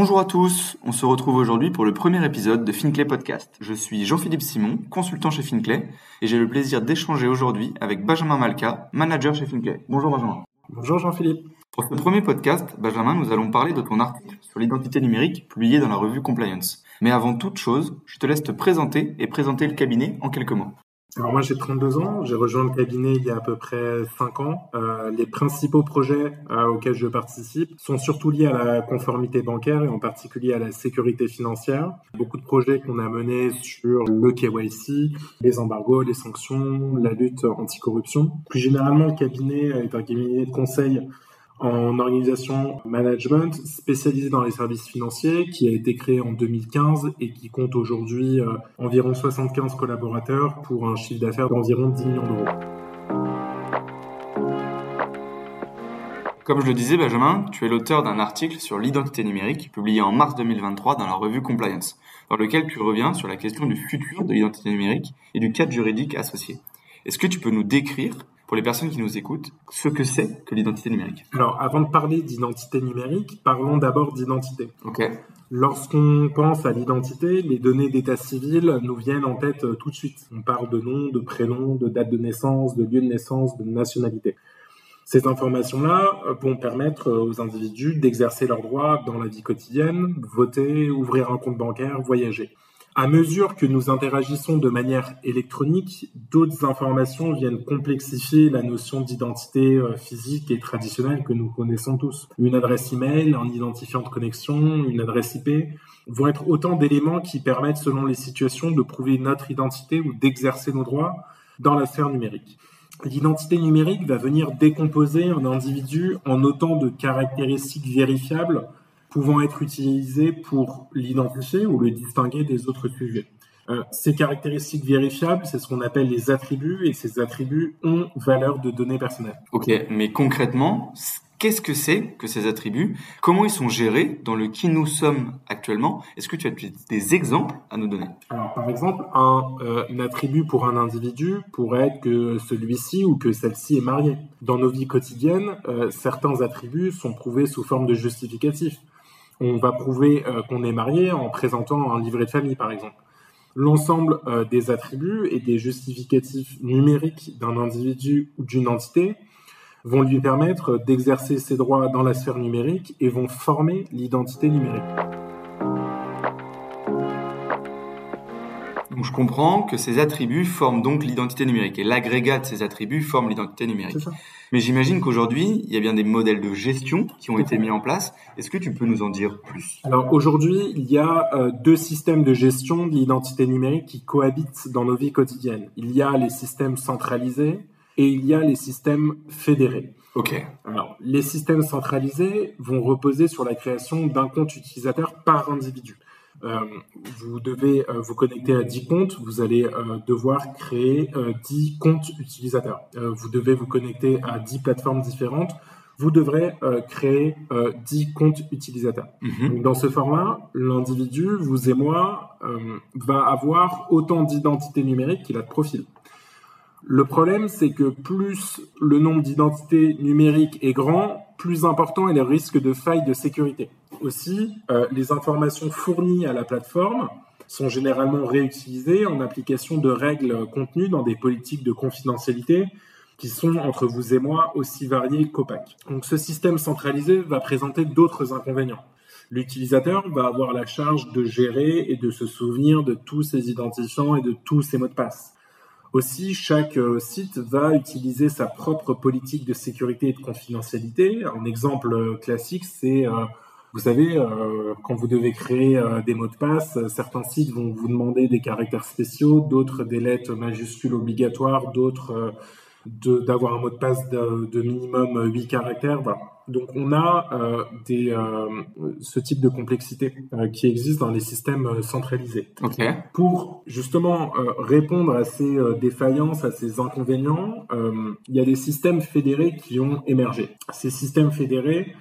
Bonjour à tous, on se retrouve aujourd'hui pour le premier épisode de Finclay Podcast. Je suis Jean-Philippe Simon, consultant chez Finclay, et j'ai le plaisir d'échanger aujourd'hui avec Benjamin Malka, manager chez Finclay. Bonjour Benjamin. Bonjour Jean-Philippe. Pour ce premier podcast, Benjamin, nous allons parler de ton article sur l'identité numérique publié dans la revue Compliance. Mais avant toute chose, je te laisse te présenter et présenter le cabinet en quelques mots. Alors moi j'ai 32 ans, j'ai rejoint le cabinet il y a à peu près 5 ans. Euh, les principaux projets euh, auxquels je participe sont surtout liés à la conformité bancaire et en particulier à la sécurité financière. Beaucoup de projets qu'on a menés sur le KYC, les embargos, les sanctions, la lutte anticorruption. Plus généralement, le cabinet est un cabinet de conseil en organisation management spécialisé dans les services financiers qui a été créé en 2015 et qui compte aujourd'hui euh, environ 75 collaborateurs pour un chiffre d'affaires d'environ 10 millions d'euros. Comme je le disais, Benjamin, tu es l'auteur d'un article sur l'identité numérique publié en mars 2023 dans la revue Compliance, dans lequel tu reviens sur la question du futur de l'identité numérique et du cadre juridique associé. Est-ce que tu peux nous décrire pour les personnes qui nous écoutent, ce que c'est que l'identité numérique. Alors, avant de parler d'identité numérique, parlons d'abord d'identité. Ok. Lorsqu'on pense à l'identité, les données d'état civil nous viennent en tête euh, tout de suite. On parle de nom, de prénom, de date de naissance, de lieu de naissance, de nationalité. Ces informations-là euh, vont permettre euh, aux individus d'exercer leurs droits dans la vie quotidienne, voter, ouvrir un compte bancaire, voyager. À mesure que nous interagissons de manière électronique, d'autres informations viennent complexifier la notion d'identité euh, physique et traditionnelle que nous connaissons tous. Une adresse email, un identifiant de connexion, une adresse IP vont être autant d'éléments qui permettent, selon les situations, de prouver notre identité ou d'exercer nos droits dans la sphère numérique. L'identité numérique va venir décomposer un individu en autant de caractéristiques vérifiables pouvant être utilisés pour l'identifier ou le distinguer des autres sujets. Euh, ces caractéristiques vérifiables, c'est ce qu'on appelle les attributs, et ces attributs ont valeur de données personnelles. Ok, mais concrètement, qu'est-ce que c'est que ces attributs? Comment ils sont gérés? Dans le qui nous sommes actuellement Est-ce que tu as des exemples à nous donner? Alors, par exemple, un, euh, attribut pour un individu pourrait être que celui-ci ou que celle-ci est mariée. Dans nos vies quotidiennes, euh, certains attributs sont prouvés sous forme de justificatifs on va prouver euh, qu'on est marié en présentant un livret de famille, par exemple. L'ensemble euh, des attributs et des justificatifs numériques d'un individu ou d'une entité vont lui permettre d'exercer ses droits dans la sphère numérique et vont former l'identité numérique. Donc je comprends que ces attributs forment donc l'identité numérique et l'agrégat de ces attributs forme l'identité numérique. Mais j'imagine qu'aujourd'hui, il y a bien des modèles de gestion qui ont été mis en place. Est-ce que tu peux nous en dire plus? Alors aujourd'hui, il y a euh, deux systèmes de gestion de l'identité numérique qui cohabitent dans nos vies quotidiennes. Il y a les systèmes centralisés et il y a les systèmes fédérés. Ok. Alors, les systèmes centralisés vont reposer sur la création d'un compte utilisateur par individu. Euh, vous devez euh, vous connecter à 10 comptes, vous allez euh, devoir créer 10 comptes utilisateurs. vous devez vous connecter à 10 plateformes différentes, vous devrez créer 10 comptes utilisateurs. Mhm. dans ce format, l'individu, vous et moi, va avoir autant d'identités numériques qu'il a de profils. Le problème, c'est que plus le nombre d'identités numériques est grand, plus important est le risque de faille de sécurité. Aussi, euh, les informations fournies à la plateforme sont généralement réutilisées en application de règles contenues dans des politiques de confidentialité qui sont, entre vous et moi, aussi variées qu'opaques. Donc ce système centralisé va présenter d'autres inconvénients. L'utilisateur va avoir la charge de gérer et de se souvenir de tous ses identifiants et de tous ses mots de passe. Aussi, chaque euh, site va utiliser sa propre politique de sécurité et de confidentialité. Un exemple euh, classique, c'est, vous savez, quand vous devez créer des mots de passe, certains sites vont vous demander des caractères spéciaux, d'autres des lettres majuscules obligatoires, d'autres d'avoir un mot de passe de, minimum 8 caractères. Donc on a euh, des, euh, ce type de complexité euh, qui existe dans les systèmes centralisés. Pour justement répondre à ces défaillances, à ces inconvénients, il y a des systèmes fédérés qui ont émergé. Ces systèmes fédérés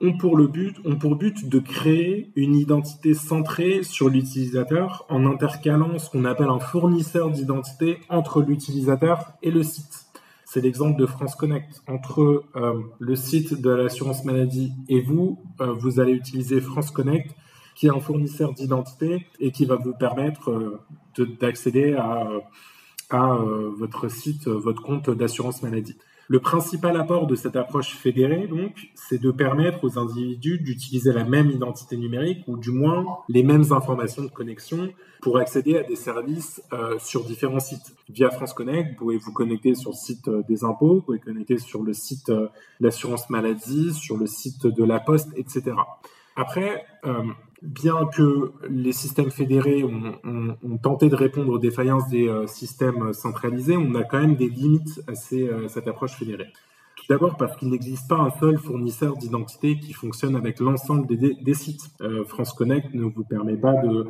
ont pour, but, ont pour but de créer une identité centrée sur l'utilisateur en intercalant ce qu'on appelle un fournisseur d'identité entre l'utilisateur et le site. c'est l'exemple de France Connect. Entre le site de l'assurance maladie et vous, vous allez utiliser France Connect, qui est un fournisseur d'identité et qui va vous permettre d'accéder à, à votre site, votre compte d'assurance maladie. Le principal apport de cette approche fédérée, donc, c'est de permettre aux individus d'utiliser la même identité numérique ou du moins les mêmes informations de connexion pour accéder à des services euh, sur différents sites. Via France Connect, vous pouvez vous connecter sur le site euh, des impôts, vous pouvez connecter sur le site euh, l'assurance maladie, sur le site de la Poste, etc. Après, bien que les systèmes fédérés ont, tenté de répondre aux défaillances des euh, systèmes centralisés, on a quand même des limites à, euh, cette approche fédérée. Tout d'abord parce qu'il n'existe pas un seul fournisseur d'identité qui fonctionne avec l'ensemble des, sites. Euh, France Connect ne vous permet pas de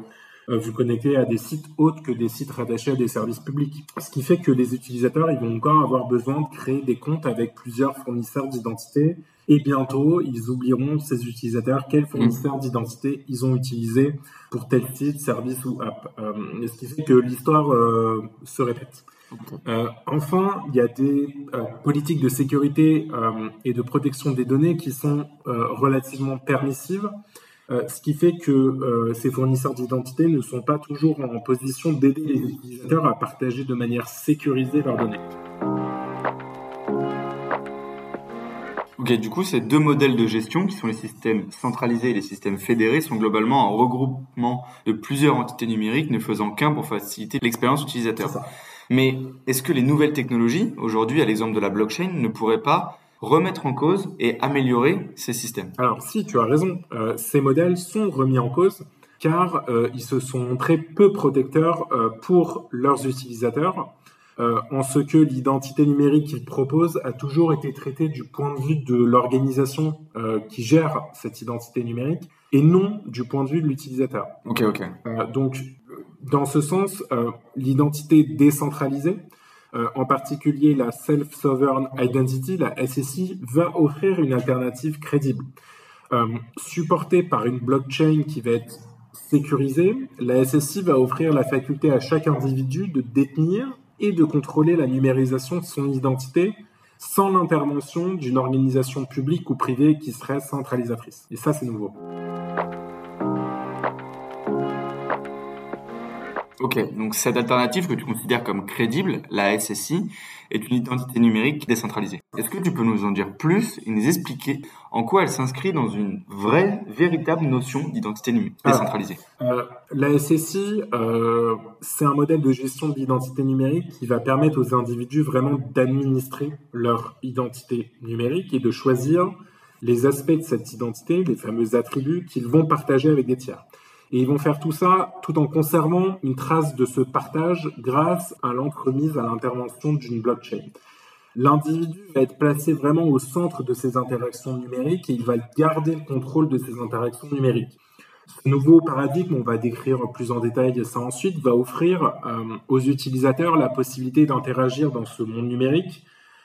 vous connecter à des sites autres que des sites rattachés à des services publics. Ce qui fait que les utilisateurs ils vont encore avoir besoin de créer des comptes avec plusieurs fournisseurs d'identité et bientôt, ils oublieront ces utilisateurs quels fournisseurs mm. d'identité ils ont utilisé pour tel site, service ou app. Euh, ce qui fait que l'histoire euh, se répète. Euh, enfin, il y a des politiques de sécurité et de protection des données qui sont relativement permissives, ce qui fait que ces fournisseurs d'identité ne sont pas toujours en position d'aider les utilisateurs à partager de manière sécurisée leurs données. Ok, du coup, ces deux modèles de gestion, qui sont les systèmes centralisés et les systèmes fédérés, sont globalement un regroupement de plusieurs entités numériques ne faisant qu'un pour faciliter l'expérience utilisateur. Mais est-ce que les nouvelles technologies, aujourd'hui à l'exemple de la blockchain, ne pourraient pas remettre en cause et améliorer ces systèmes Alors si, tu as raison, euh, ces modèles sont remis en cause car euh, ils se sont montrés peu protecteurs euh, pour leurs utilisateurs en ce que l'identité numérique qu'il propose a toujours été traitée du point de vue de l'organisation qui gère cette identité numérique et non du point de vue de l'utilisateur. Ok, ok. Donc, dans ce sens, l'identité décentralisée, en particulier la Self-Sovereign Identity, la SSI, va offrir une alternative crédible. supportée par une blockchain qui va être sécurisée, la SSI va offrir la faculté à chaque individu de détenir et de contrôler la numérisation de son identité sans l'intervention d'une organisation publique ou privée qui serait centralisatrice. Et ça, c'est nouveau. Ok, donc cette alternative que tu considères comme crédible, la SSI, est une identité numérique décentralisée. Est-ce que tu peux nous en dire plus et nous expliquer en quoi elle s'inscrit dans une vraie, véritable notion d'identité numérique décentralisée? Euh, La SSI, euh, c'est un modèle de gestion de l'identité numérique qui va permettre aux individus vraiment d'administrer leur identité numérique et de choisir les aspects de cette identité, les fameux attributs qu'ils vont partager avec des tiers. Et ils vont faire tout ça tout en conservant une trace de ce partage grâce à l'entremise à l'intervention d'une blockchain. L'individu va être placé vraiment au centre de ces interactions numériques et il va garder le contrôle de ces interactions numériques. Ce nouveau paradigme, on va décrire plus en détail ça ensuite, va offrir euh, aux utilisateurs la possibilité d'interagir dans ce monde numérique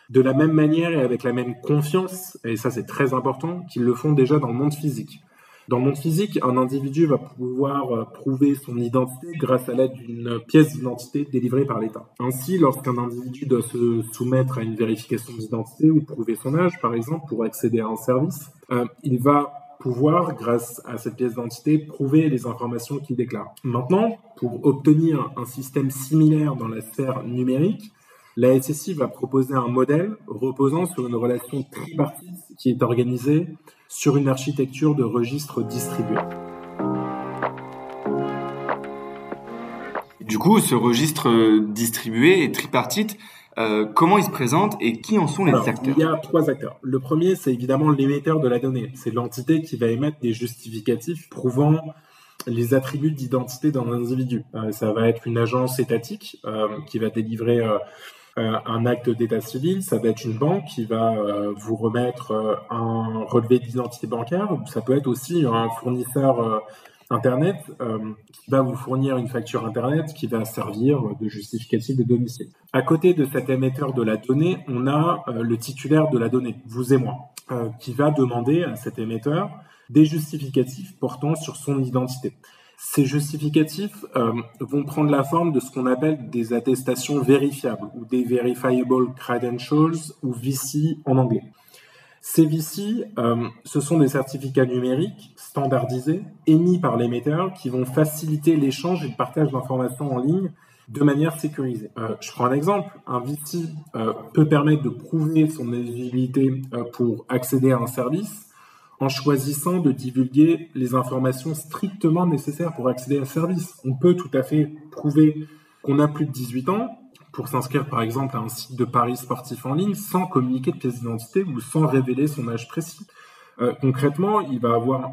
de la même manière et avec la même confiance, et ça c'est très important, qu'ils le font déjà dans le monde physique. Dans le monde physique, un individu va pouvoir euh, prouver son identité grâce à l'aide d'une pièce d'identité délivrée par l'État. Ainsi, lorsqu'un individu doit se soumettre à une vérification d'identité ou prouver son âge, par exemple, pour accéder à un service, euh, il va pouvoir, grâce à cette pièce d'identité, prouver les informations qu'il déclare. Maintenant, pour obtenir un système similaire dans la sphère numérique, la SSI va proposer un modèle reposant sur une relation tripartite qui est organisée sur une architecture de registre distribué. Du coup, ce registre distribué et tripartite, euh, comment il se présente et qui en sont les acteurs Il y a trois acteurs. Le premier, c'est évidemment l'émetteur de la donnée. C'est l'entité qui va émettre des justificatifs prouvant les attributs d'identité d'un individu. Euh, ça va être une agence étatique euh, qui va délivrer euh, un acte d'état civil, ça va être une banque qui va euh, vous remettre euh, un relevé d'identité bancaire, ou ça peut être aussi un fournisseur Internet qui va vous fournir une facture Internet qui va servir de justificatif de domicile. À côté de cet émetteur de la donnée, on a le titulaire de la donnée, vous et moi, qui va demander à cet émetteur des justificatifs portant sur son identité. Ces justificatifs euh, vont prendre la forme de ce qu'on appelle des attestations vérifiables ou des Verifiable Credentials ou VC en anglais. Ces VC, euh, ce sont des certificats numériques standardisés émis par l'émetteur qui vont faciliter l'échange et le partage d'informations en ligne de manière sécurisée. Euh, je prends un exemple. Un VC peut permettre de prouver son éligibilité pour accéder à un service en choisissant de divulguer les informations strictement nécessaires pour accéder à un service. On peut tout à fait prouver qu'on a plus de 18 ans pour s'inscrire par exemple à un site de paris sportif en ligne sans communiquer de pièce d'identité ou sans révéler son âge précis. Euh, concrètement, il va avoir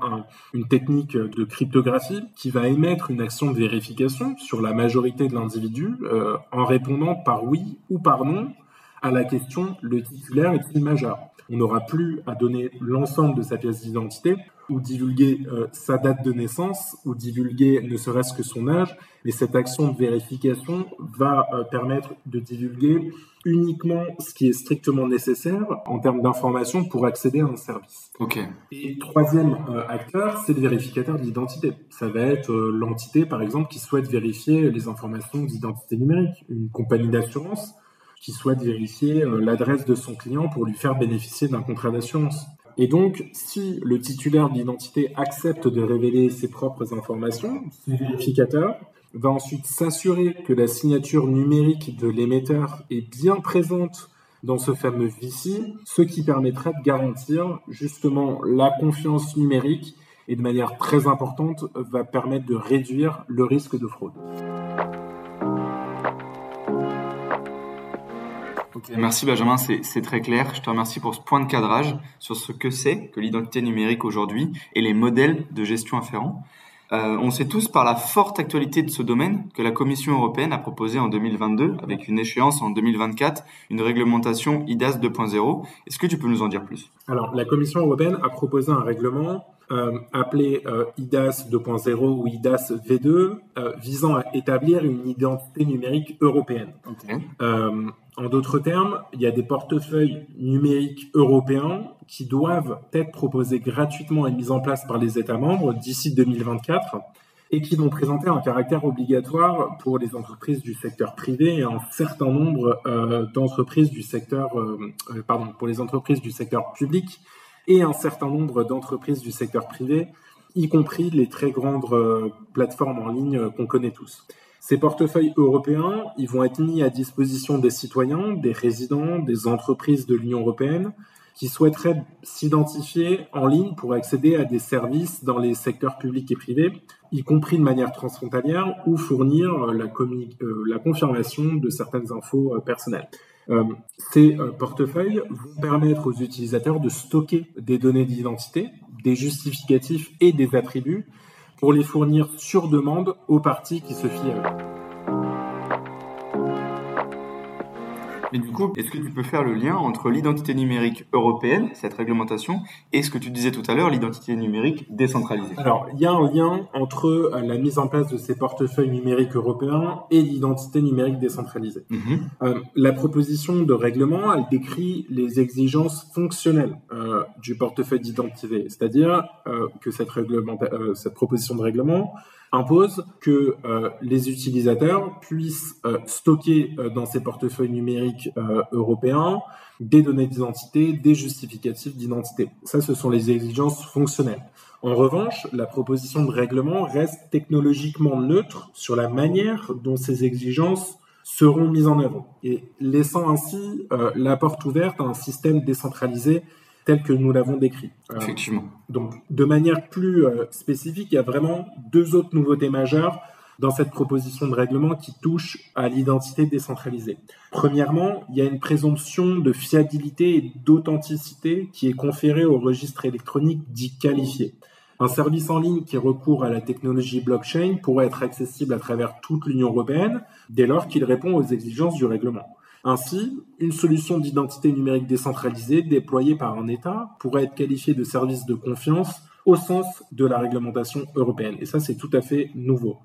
une technique de cryptographie qui va émettre une action de vérification sur la majorité de l'individu euh, en répondant par oui ou par non à la question le titulaire est-il majeur? On n'aura plus à donner l'ensemble de sa pièce d'identité ou divulguer euh, sa date de naissance ou divulguer ne serait-ce que son âge. Mais cette action de vérification va euh, permettre de divulguer uniquement ce qui est strictement nécessaire en termes d'information pour accéder à un service. Ok. Et troisième euh, acteur, c'est le vérificateur d'identité. Ça va être l'entité, par exemple, qui souhaite vérifier les informations d'identité numérique. Une compagnie d'assurance qui souhaite vérifier euh, l'adresse de son client pour lui faire bénéficier d'un contrat d'assurance. Et donc, si le titulaire d'identité accepte de révéler ses propres informations, le vérificateur va ensuite s'assurer que la signature numérique de l'émetteur est bien présente dans ce fameux VC, ce qui permettra de garantir justement la confiance numérique et de manière très importante va permettre de réduire le risque de fraude. Merci Benjamin, c'est très clair. Je te remercie pour ce point de cadrage sur ce que c'est que l'identité numérique aujourd'hui et les modèles de gestion afférents. Euh, on sait tous par la forte actualité de ce domaine que la Commission européenne a proposé en 2022, avec une échéance en 2024, une réglementation IDAS 2.0. Est-ce que tu peux nous en dire plus? Alors, la Commission européenne a proposé un règlement appelé euh, IDAS 2.0 ou IDAS V2, euh, visant à établir une identité numérique européenne. en d'autres termes, il y a des portefeuilles numériques européens qui doivent être proposés gratuitement et mis en place par les États membres d'ici 2024 et qui vont présenter un caractère obligatoire pour les entreprises du secteur privé et un certain nombre d'entreprises du secteur, pardon, pour les entreprises du secteur public et un certain nombre d'entreprises du secteur privé, y compris les très grandes euh, plateformes en ligne euh, qu'on connaît tous. Ces portefeuilles européens, ils vont être mis à disposition des citoyens, des résidents, des entreprises de l'Union européenne qui souhaiteraient s'identifier en ligne pour accéder à des services dans les secteurs publics et privés, y compris de manière transfrontalière, ou fournir euh, la confirmation de certaines infos personnelles. Euh, ces euh, portefeuilles vont permettre aux utilisateurs de stocker des données d'identité, des justificatifs et des attributs pour les fournir sur demande aux parties qui se fient à eux. Mais du coup, est-ce que tu peux faire le lien entre l'identité numérique européenne, cette réglementation, et ce que tu disais tout à l'heure, l'identité numérique décentralisée? Alors, il y a un lien entre euh, la mise en place de ces portefeuilles numériques européens et l'identité numérique décentralisée. Mhm. Euh, la proposition de règlement, elle décrit les exigences fonctionnelles euh, du portefeuille d'identité, c'est-à-dire que cette, cette proposition de règlement impose que euh, les utilisateurs puissent euh, stocker euh, dans ces portefeuilles numériques européens des données d'identité, des justificatifs d'identité. Ça, ce sont les exigences fonctionnelles. En revanche, la proposition de règlement reste technologiquement neutre sur la manière dont ces exigences seront mises en œuvre et laissant ainsi la porte ouverte à un système décentralisé tel que nous l'avons décrit. Euh, Effectivement. Donc, de manière plus euh, spécifique, il y a vraiment deux autres nouveautés majeures dans cette proposition de règlement qui touche à l'identité décentralisée. Premièrement, il y a une présomption de fiabilité et d'authenticité qui est conférée au registre électronique dit qualifié. Un service en ligne qui recourt à la technologie blockchain pourrait être accessible à travers toute l'Union européenne dès lors qu'il répond aux exigences du règlement. Ainsi, une solution d'identité numérique décentralisée déployée par un État pourrait être qualifiée de service de confiance au sens de la réglementation européenne. Et ça, c'est tout à fait nouveau.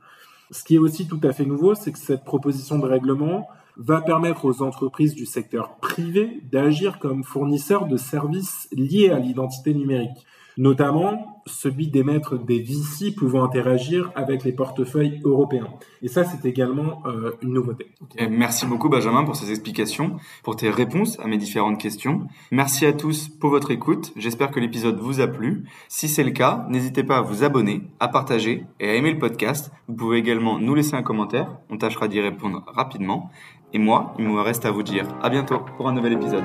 Ce qui est aussi tout à fait nouveau, c'est que cette proposition de règlement va permettre aux entreprises du secteur privé d'agir comme fournisseurs de services liés à l'identité numérique. Notamment celui d'émettre des VC pouvant interagir avec les portefeuilles européens. Et ça, c'est également euh, une nouveauté. Merci beaucoup Benjamin pour ces explications, pour tes réponses à mes différentes questions. Merci à tous pour votre écoute. J'espère que l'épisode vous a plu. Si c'est le cas, n'hésitez pas à vous abonner, à partager et à aimer le podcast. Vous pouvez également nous laisser un commentaire. On tâchera d'y répondre rapidement. Et moi, il me reste à vous dire à bientôt pour un nouvel épisode.